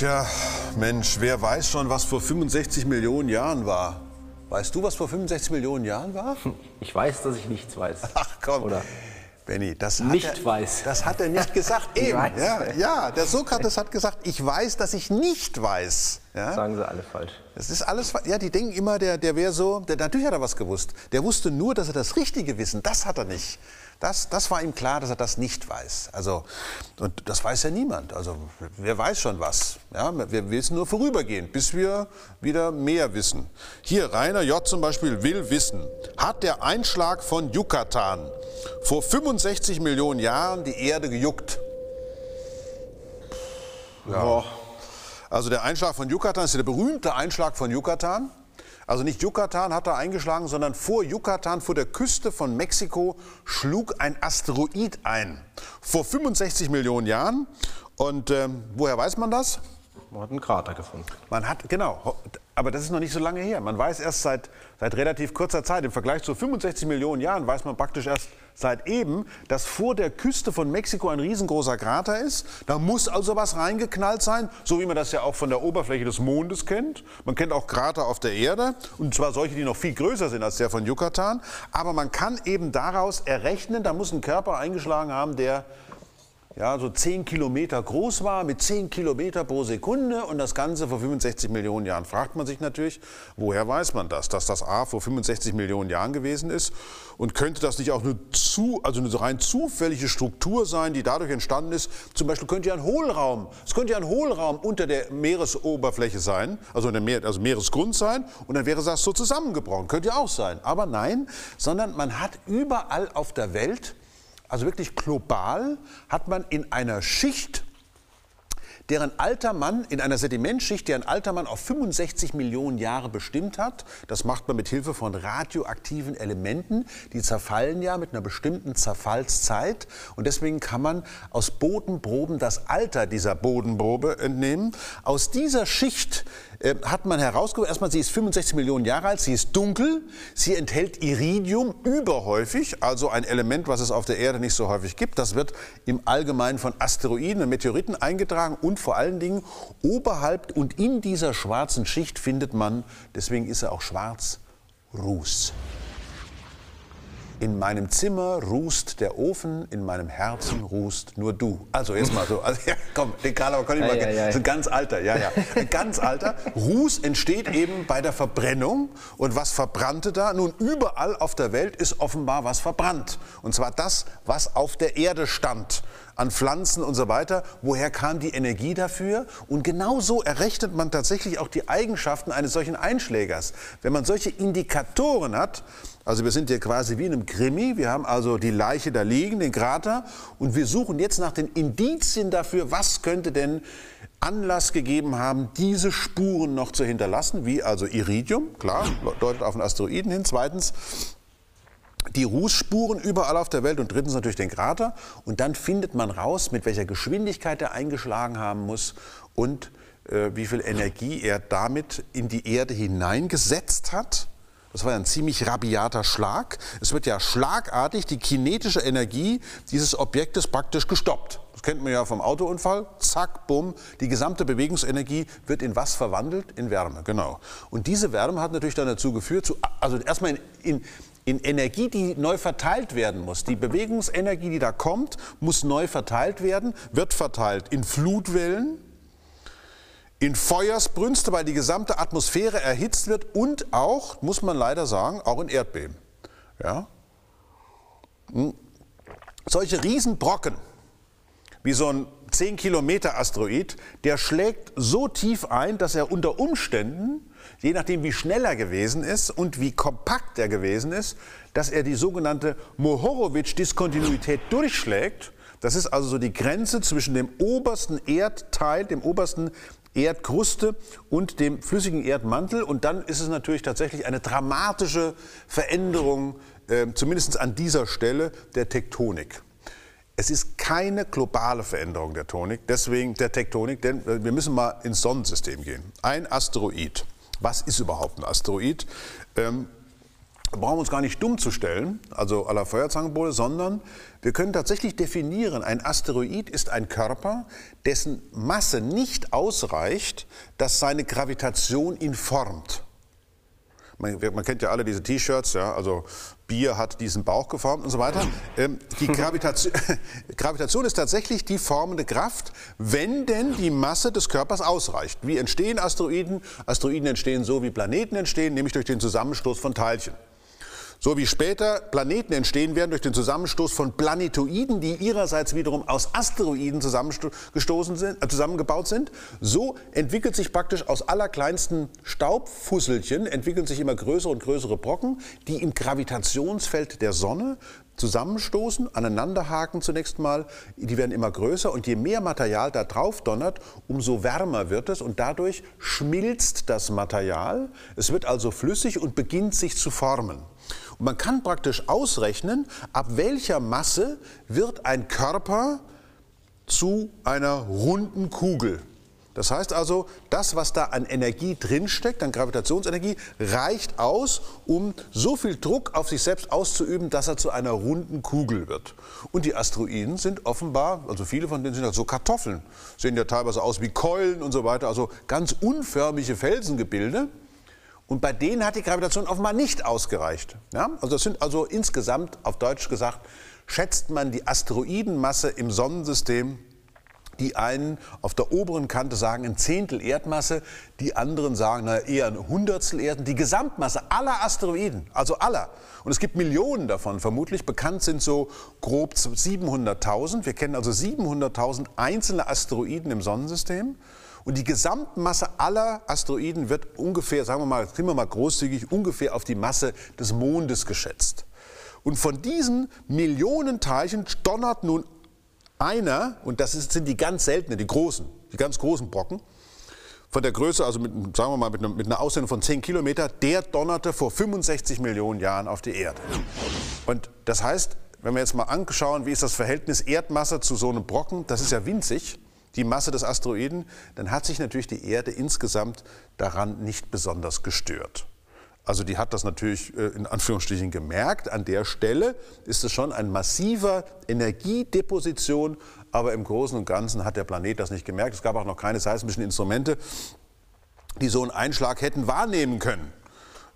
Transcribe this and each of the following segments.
Tja, Mensch, wer weiß schon, was vor 65 Millionen Jahren war? Weißt du, was vor 65 Millionen Jahren war? Ich weiß, dass ich nichts weiß. Ach komm. Oder Benny, das hat Nicht er, weiß. Das hat er nicht gesagt. Eben. Ja, ja, der Sokrates hat gesagt, ich weiß, dass ich nicht weiß. Ja? sagen sie alle falsch. Das ist alles, ja, die denken immer, der, der wäre so, der, natürlich hat er was gewusst. Der wusste nur, dass er das Richtige wissen, das hat er nicht. Das, das war ihm klar, dass er das nicht weiß. Also, und das weiß ja niemand. Also, wer weiß schon was. Ja, wir wissen nur vorübergehend, bis wir wieder mehr wissen. Hier, Rainer J. zum Beispiel will wissen, hat der Einschlag von Yucatan vor 65 Millionen Jahren die Erde gejuckt? Ja. Also der Einschlag von Yucatan ist der berühmte Einschlag von Yucatan. Also nicht Yucatan hat er eingeschlagen, sondern vor Yucatan, vor der Küste von Mexiko, schlug ein Asteroid ein. Vor 65 Millionen Jahren. Und ähm, woher weiß man das? Man hat einen Krater gefunden. Man hat, genau, aber das ist noch nicht so lange her. Man weiß erst seit, seit relativ kurzer Zeit, im Vergleich zu 65 Millionen Jahren, weiß man praktisch erst seit eben, dass vor der Küste von Mexiko ein riesengroßer Krater ist. Da muss also was reingeknallt sein, so wie man das ja auch von der Oberfläche des Mondes kennt. Man kennt auch Krater auf der Erde, und zwar solche, die noch viel größer sind als der von Yucatan. Aber man kann eben daraus errechnen, da muss ein Körper eingeschlagen haben, der ja, so 10 Kilometer groß war, mit 10 Kilometer pro Sekunde und das Ganze vor 65 Millionen Jahren. Fragt man sich natürlich, woher weiß man das, dass das A vor 65 Millionen Jahren gewesen ist und könnte das nicht auch eine, zu, also eine rein zufällige Struktur sein, die dadurch entstanden ist? Zum Beispiel könnte ja ein Hohlraum, es könnte ja ein Hohlraum unter der Meeresoberfläche sein, also, der Meer, also Meeresgrund sein und dann wäre das so zusammengebrochen. Könnte ja auch sein. Aber nein, sondern man hat überall auf der Welt also wirklich global, hat man in einer Schicht, deren alter Mann, in einer Sedimentschicht, deren alter Mann auf 65 Millionen Jahre bestimmt hat. Das macht man mit Hilfe von radioaktiven Elementen. Die zerfallen ja mit einer bestimmten Zerfallszeit. Und deswegen kann man aus Bodenproben das Alter dieser Bodenprobe entnehmen. Aus dieser Schicht äh, hat man herausgefunden, erstmal, sie ist 65 Millionen Jahre alt, sie ist dunkel, sie enthält Iridium überhäufig, also ein Element, was es auf der Erde nicht so häufig gibt. Das wird im Allgemeinen von Asteroiden und Meteoriten eingetragen und vor allen Dingen oberhalb und in dieser schwarzen Schicht findet man, deswegen ist er auch schwarz, Ruß. In meinem Zimmer rußt der Ofen, in meinem Herzen rußt nur du. Also jetzt mal so, also, ja, komm, den Karlauer kann ich mal, Ja, ja, ja. ein ganz alter, ja, ja, ein ganz alter. Ruß entsteht eben bei der Verbrennung und was verbrannte da? Nun überall auf der Welt ist offenbar was verbrannt und zwar das, was auf der Erde stand an Pflanzen und so weiter. Woher kam die Energie dafür? Und genau so errechnet man tatsächlich auch die Eigenschaften eines solchen Einschlägers. Wenn man solche Indikatoren hat, also wir sind hier quasi wie in einem Krimi, wir haben also die Leiche da liegen, den Krater, und wir suchen jetzt nach den Indizien dafür, was könnte denn Anlass gegeben haben, diese Spuren noch zu hinterlassen, wie also Iridium, klar, deutet auf einen Asteroiden hin. Zweitens, die Rußspuren überall auf der Welt und drittens natürlich den Krater. Und dann findet man raus, mit welcher Geschwindigkeit er eingeschlagen haben muss und äh, wie viel Energie er damit in die Erde hineingesetzt hat. Das war ein ziemlich rabiater Schlag. Es wird ja schlagartig die kinetische Energie dieses Objektes praktisch gestoppt. Das kennt man ja vom Autounfall. Zack, bumm. Die gesamte Bewegungsenergie wird in was verwandelt? In Wärme, genau. Und diese Wärme hat natürlich dann dazu geführt, zu, also erstmal in, in, in Energie, die neu verteilt werden muss. Die Bewegungsenergie, die da kommt, muss neu verteilt werden, wird verteilt in Flutwellen, in Feuersbrünste, weil die gesamte Atmosphäre erhitzt wird und auch, muss man leider sagen, auch in Erdbeben. Ja? Hm. Solche Riesenbrocken, wie so ein 10 Kilometer Asteroid, der schlägt so tief ein, dass er unter Umständen, je nachdem wie schnell er gewesen ist und wie kompakt er gewesen ist, dass er die sogenannte Mohorowitsch-Diskontinuität durchschlägt. Das ist also so die Grenze zwischen dem obersten Erdteil, dem obersten Erdkruste und dem flüssigen Erdmantel. Und dann ist es natürlich tatsächlich eine dramatische Veränderung, äh, zumindest an dieser Stelle, der Tektonik. Es ist keine globale Veränderung der, Tonik, deswegen der Tektonik, denn äh, wir müssen mal ins Sonnensystem gehen. Ein Asteroid. Was ist überhaupt ein Asteroid? Ähm, brauchen wir uns gar nicht dumm zu stellen, also aller Feuerzangenbowle, sondern wir können tatsächlich definieren, ein Asteroid ist ein Körper, dessen Masse nicht ausreicht, dass seine Gravitation ihn formt. Man, man kennt ja alle diese T-Shirts, ja, also Bier hat diesen Bauch geformt und so weiter. Ähm, die Gravitation, Gravitation ist tatsächlich die formende Kraft, wenn denn die Masse des Körpers ausreicht. Wie entstehen Asteroiden? Asteroiden entstehen so, wie Planeten entstehen, nämlich durch den Zusammenstoß von Teilchen. So wie später Planeten entstehen werden durch den Zusammenstoß von Planetoiden, die ihrerseits wiederum aus Asteroiden zusammengestoßen sind, äh, zusammengebaut sind, so entwickelt sich praktisch aus allerkleinsten Staubfusselchen entwickeln sich immer größere und größere Brocken, die im Gravitationsfeld der Sonne zusammenstoßen, aneinanderhaken zunächst mal, die werden immer größer und je mehr Material da drauf donnert, umso wärmer wird es und dadurch schmilzt das Material. Es wird also flüssig und beginnt sich zu formen. Und man kann praktisch ausrechnen, ab welcher Masse wird ein Körper zu einer runden Kugel. Das heißt also, das, was da an Energie drinsteckt, an Gravitationsenergie, reicht aus, um so viel Druck auf sich selbst auszuüben, dass er zu einer runden Kugel wird. Und die Asteroiden sind offenbar, also viele von denen sind halt so Kartoffeln, sehen ja teilweise aus wie Keulen und so weiter, also ganz unförmige Felsengebilde. Und bei denen hat die Gravitation offenbar nicht ausgereicht. Ja? Also das sind also insgesamt, auf Deutsch gesagt, schätzt man die Asteroidenmasse im Sonnensystem die einen auf der oberen Kante sagen ein Zehntel Erdmasse, die anderen sagen na, eher ein Hundertstel Erden. Die Gesamtmasse aller Asteroiden, also aller, und es gibt Millionen davon vermutlich, bekannt sind so grob 700.000. Wir kennen also 700.000 einzelne Asteroiden im Sonnensystem. Und die Gesamtmasse aller Asteroiden wird ungefähr, sagen wir mal, sind wir mal großzügig, ungefähr auf die Masse des Mondes geschätzt. Und von diesen Millionen Teilchen donnert nun einer, und das sind die ganz seltenen, die großen, die ganz großen Brocken, von der Größe, also mit, sagen wir mal mit, einer, mit einer Ausdehnung von 10 Kilometer, der donnerte vor 65 Millionen Jahren auf die Erde. Und das heißt, wenn wir jetzt mal anschauen, wie ist das Verhältnis Erdmasse zu so einem Brocken, das ist ja winzig die Masse des Asteroiden, dann hat sich natürlich die Erde insgesamt daran nicht besonders gestört. Also die hat das natürlich äh, in Anführungsstrichen gemerkt. An der Stelle ist es schon ein massiver Energiedeposition, aber im Großen und Ganzen hat der Planet das nicht gemerkt. Es gab auch noch keine seismischen Instrumente, die so einen Einschlag hätten wahrnehmen können.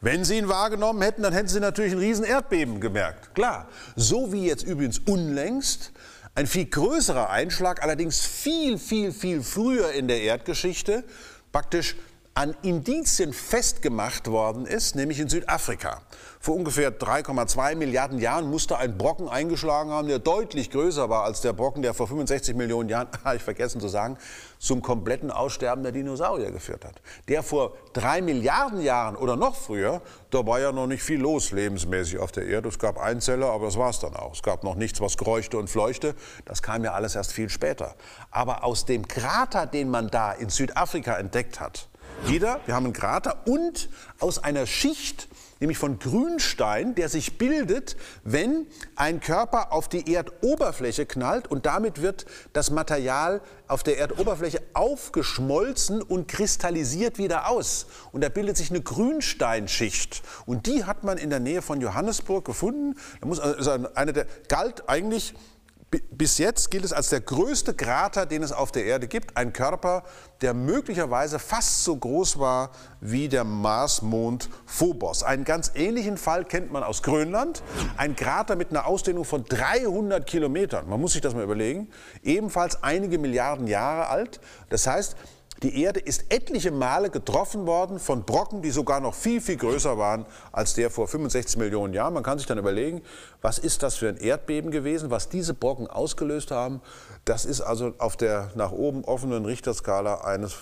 Wenn sie ihn wahrgenommen hätten, dann hätten sie natürlich ein riesen Erdbeben gemerkt. Klar. So wie jetzt übrigens unlängst ein viel größerer Einschlag, allerdings viel, viel, viel früher in der Erdgeschichte, praktisch an Indizien festgemacht worden ist, nämlich in Südafrika. Vor ungefähr 3,2 Milliarden Jahren musste ein Brocken eingeschlagen haben, der deutlich größer war als der Brocken, der vor 65 Millionen Jahren, habe ich vergessen zu sagen, zum kompletten Aussterben der Dinosaurier geführt hat. Der vor drei Milliarden Jahren oder noch früher, da war ja noch nicht viel los lebensmäßig auf der Erde. Es gab Einzeller, aber das war es dann auch. Es gab noch nichts, was kreuchte und fleuchte. Das kam ja alles erst viel später. Aber aus dem Krater, den man da in Südafrika entdeckt hat, wieder, wir haben einen Krater und aus einer Schicht, nämlich von Grünstein, der sich bildet, wenn ein Körper auf die Erdoberfläche knallt und damit wird das Material auf der Erdoberfläche aufgeschmolzen und kristallisiert wieder aus. Und da bildet sich eine Grünsteinschicht. Und die hat man in der Nähe von Johannesburg gefunden. Da muss, also eine der, galt eigentlich bis jetzt gilt es als der größte Krater, den es auf der Erde gibt. Ein Körper, der möglicherweise fast so groß war wie der Marsmond Phobos. Einen ganz ähnlichen Fall kennt man aus Grönland. Ein Krater mit einer Ausdehnung von 300 Kilometern. Man muss sich das mal überlegen. Ebenfalls einige Milliarden Jahre alt. Das heißt, die Erde ist etliche Male getroffen worden von Brocken, die sogar noch viel, viel größer waren als der vor 65 Millionen Jahren. Man kann sich dann überlegen, was ist das für ein Erdbeben gewesen, was diese Brocken ausgelöst haben. Das ist also auf der nach oben offenen Richterskala eines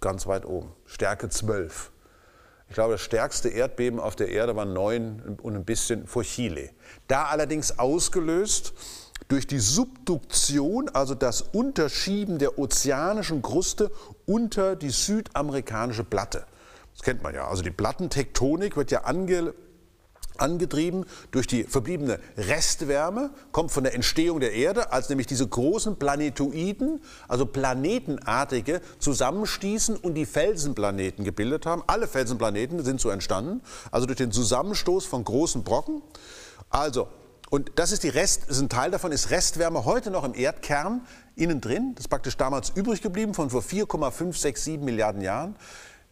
ganz weit oben. Stärke 12. Ich glaube, das stärkste Erdbeben auf der Erde war neun und ein bisschen vor Chile. Da allerdings ausgelöst durch die Subduktion, also das Unterschieben der ozeanischen Kruste unter die südamerikanische Platte. Das kennt man ja. Also die Plattentektonik wird ja ange, angetrieben durch die verbliebene Restwärme, kommt von der Entstehung der Erde, als nämlich diese großen Planetoiden, also planetenartige, zusammenstießen und die Felsenplaneten gebildet haben. Alle Felsenplaneten sind so entstanden, also durch den Zusammenstoß von großen Brocken. Also, und das ist die Rest, ist ein Teil davon ist Restwärme heute noch im Erdkern innen drin. Das ist praktisch damals übrig geblieben von vor 4,567 Milliarden Jahren.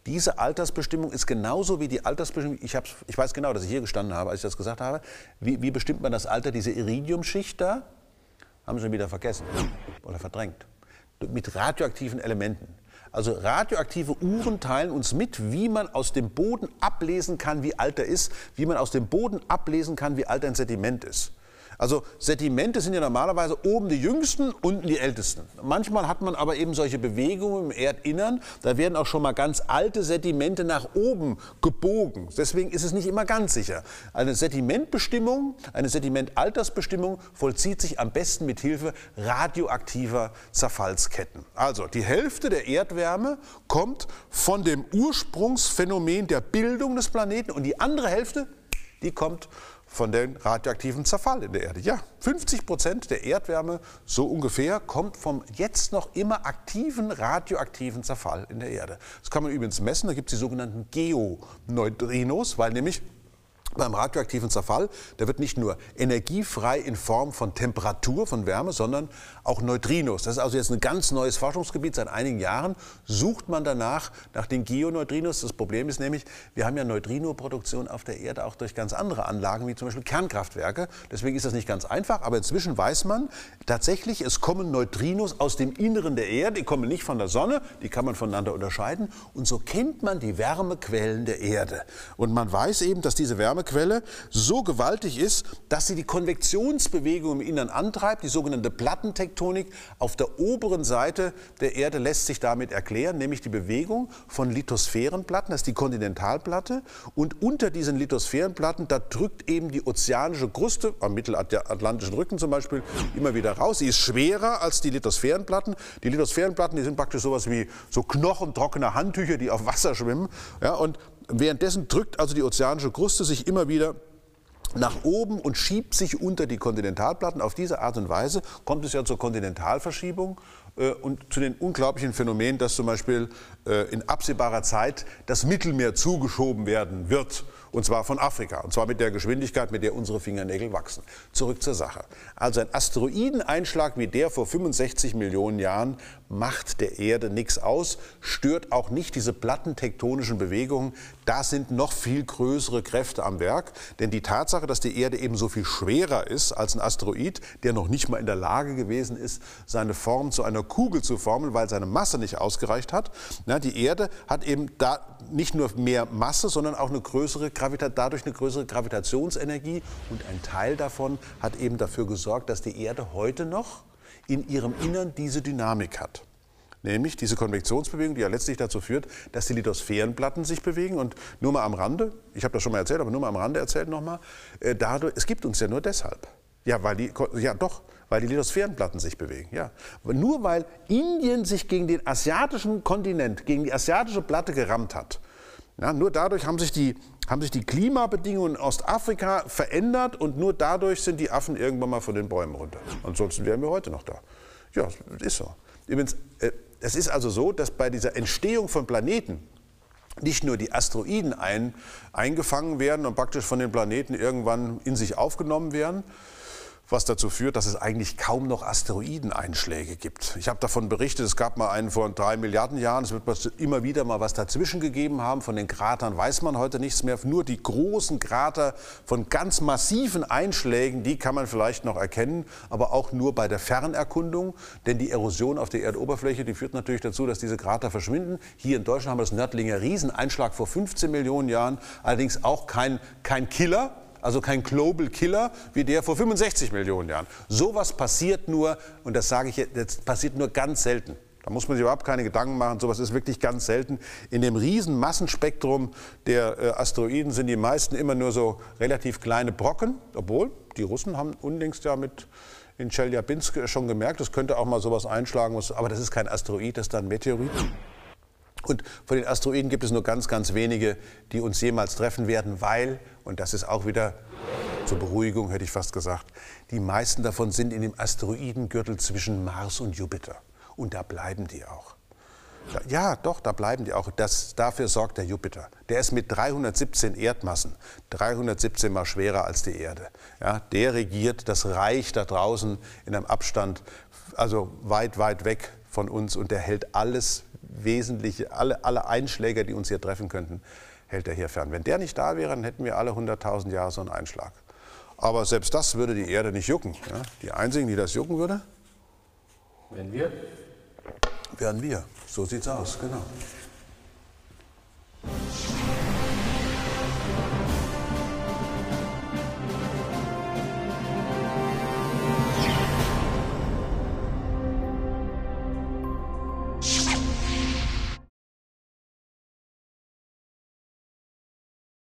Diese Altersbestimmung ist genauso wie die Altersbestimmung, ich, ich weiß genau, dass ich hier gestanden habe, als ich das gesagt habe. Wie, wie bestimmt man das Alter, diese Iridiumschicht da? Haben Sie schon wieder vergessen oder verdrängt. Mit radioaktiven Elementen. Also radioaktive Uhren teilen uns mit, wie man aus dem Boden ablesen kann, wie alt er ist, wie man aus dem Boden ablesen kann, wie alt ein Sediment ist. Also Sedimente sind ja normalerweise oben die jüngsten, unten die ältesten. Manchmal hat man aber eben solche Bewegungen im Erdinnern, da werden auch schon mal ganz alte Sedimente nach oben gebogen. Deswegen ist es nicht immer ganz sicher. Eine Sedimentbestimmung, eine Sedimentaltersbestimmung vollzieht sich am besten mit Hilfe radioaktiver Zerfallsketten. Also die Hälfte der Erdwärme kommt von dem Ursprungsphänomen der Bildung des Planeten und die andere Hälfte, die kommt von dem radioaktiven Zerfall in der Erde. Ja, 50 Prozent der Erdwärme, so ungefähr, kommt vom jetzt noch immer aktiven radioaktiven Zerfall in der Erde. Das kann man übrigens messen, da gibt es die sogenannten Geoneutrinos, weil nämlich beim radioaktiven Zerfall, da wird nicht nur Energie frei in Form von Temperatur, von Wärme, sondern auch Neutrinos. Das ist also jetzt ein ganz neues Forschungsgebiet. Seit einigen Jahren sucht man danach nach den Geoneutrinos. Das Problem ist nämlich, wir haben ja Neutrinoproduktion auf der Erde auch durch ganz andere Anlagen, wie zum Beispiel Kernkraftwerke. Deswegen ist das nicht ganz einfach. Aber inzwischen weiß man tatsächlich, es kommen Neutrinos aus dem Inneren der Erde. Die kommen nicht von der Sonne, die kann man voneinander unterscheiden. Und so kennt man die Wärmequellen der Erde. Und man weiß eben, dass diese Wärme Wärmequelle so gewaltig ist, dass sie die Konvektionsbewegung im Innern antreibt, die sogenannte Plattentektonik. Auf der oberen Seite der Erde lässt sich damit erklären, nämlich die Bewegung von Lithosphärenplatten, das ist die Kontinentalplatte. Und unter diesen Lithosphärenplatten, da drückt eben die ozeanische Kruste, am mittelatlantischen Rücken zum Beispiel, immer wieder raus. Sie ist schwerer als die Lithosphärenplatten. Die Lithosphärenplatten, die sind praktisch sowas wie so knochentrockene Handtücher, die auf Wasser schwimmen. Ja, und Währenddessen drückt also die ozeanische Kruste sich immer wieder nach oben und schiebt sich unter die Kontinentalplatten. Auf diese Art und Weise kommt es ja zur Kontinentalverschiebung äh, und zu den unglaublichen Phänomenen, dass zum Beispiel äh, in absehbarer Zeit das Mittelmeer zugeschoben werden wird. Und zwar von Afrika. Und zwar mit der Geschwindigkeit, mit der unsere Fingernägel wachsen. Zurück zur Sache. Also ein Asteroideneinschlag wie der vor 65 Millionen Jahren macht der Erde nichts aus, stört auch nicht diese plattentektonischen Bewegungen. Da sind noch viel größere Kräfte am Werk. Denn die Tatsache, dass die Erde eben so viel schwerer ist als ein Asteroid, der noch nicht mal in der Lage gewesen ist, seine Form zu einer Kugel zu formen, weil seine Masse nicht ausgereicht hat. Na, die Erde hat eben da nicht nur mehr Masse, sondern auch eine größere Dadurch eine größere Gravitationsenergie. Und ein Teil davon hat eben dafür gesorgt, dass die Erde heute noch in ihrem Innern diese Dynamik hat. Nämlich diese Konvektionsbewegung, die ja letztlich dazu führt, dass die Lithosphärenplatten sich bewegen. Und nur mal am Rande, ich habe das schon mal erzählt, aber nur mal am Rande erzählt nochmal, äh, dadurch, es gibt uns ja nur deshalb. Ja, weil die, ja doch, weil die Lithosphärenplatten sich bewegen. Ja. Nur weil Indien sich gegen den asiatischen Kontinent, gegen die asiatische Platte gerammt hat. Ja, nur dadurch haben sich, die, haben sich die Klimabedingungen in Ostafrika verändert und nur dadurch sind die Affen irgendwann mal von den Bäumen runter. Ansonsten wären wir heute noch da. Ja, ist so. Übrigens, äh, es ist also so, dass bei dieser Entstehung von Planeten nicht nur die Asteroiden ein, eingefangen werden und praktisch von den Planeten irgendwann in sich aufgenommen werden, was dazu führt, dass es eigentlich kaum noch Asteroideneinschläge gibt. Ich habe davon berichtet, es gab mal einen vor drei Milliarden Jahren, es wird immer wieder mal was dazwischen gegeben haben. Von den Kratern weiß man heute nichts mehr. Nur die großen Krater von ganz massiven Einschlägen, die kann man vielleicht noch erkennen, aber auch nur bei der Fernerkundung. Denn die Erosion auf der Erdoberfläche, die führt natürlich dazu, dass diese Krater verschwinden. Hier in Deutschland haben wir das Nördlinger Rieseneinschlag vor 15 Millionen Jahren, allerdings auch kein, kein Killer, also kein Global Killer wie der vor 65 Millionen Jahren. Sowas passiert nur, und das sage ich jetzt, passiert nur ganz selten. Da muss man sich überhaupt keine Gedanken machen. Sowas ist wirklich ganz selten. In dem riesen Massenspektrum der äh, Asteroiden sind die meisten immer nur so relativ kleine Brocken, obwohl die Russen haben unlängst ja mit in Chelyabinsk schon gemerkt, es könnte auch mal sowas einschlagen, aber das ist kein Asteroid, das ist dann ein Meteorit. Und von den Asteroiden gibt es nur ganz, ganz wenige, die uns jemals treffen werden, weil, und das ist auch wieder zur Beruhigung, hätte ich fast gesagt, die meisten davon sind in dem Asteroidengürtel zwischen Mars und Jupiter. Und da bleiben die auch. Ja, doch, da bleiben die auch. Das, dafür sorgt der Jupiter. Der ist mit 317 Erdmassen, 317 mal schwerer als die Erde. Ja, der regiert das Reich da draußen in einem Abstand, also weit, weit weg von uns und der hält alles Wesentliche, alle, alle Einschläge, die uns hier treffen könnten, hält er hier fern. Wenn der nicht da wäre, dann hätten wir alle 100.000 Jahre so einen Einschlag. Aber selbst das würde die Erde nicht jucken. Ja? Die einzigen, die das jucken würde, Wenn wir wären wir. So sieht's aus, genau.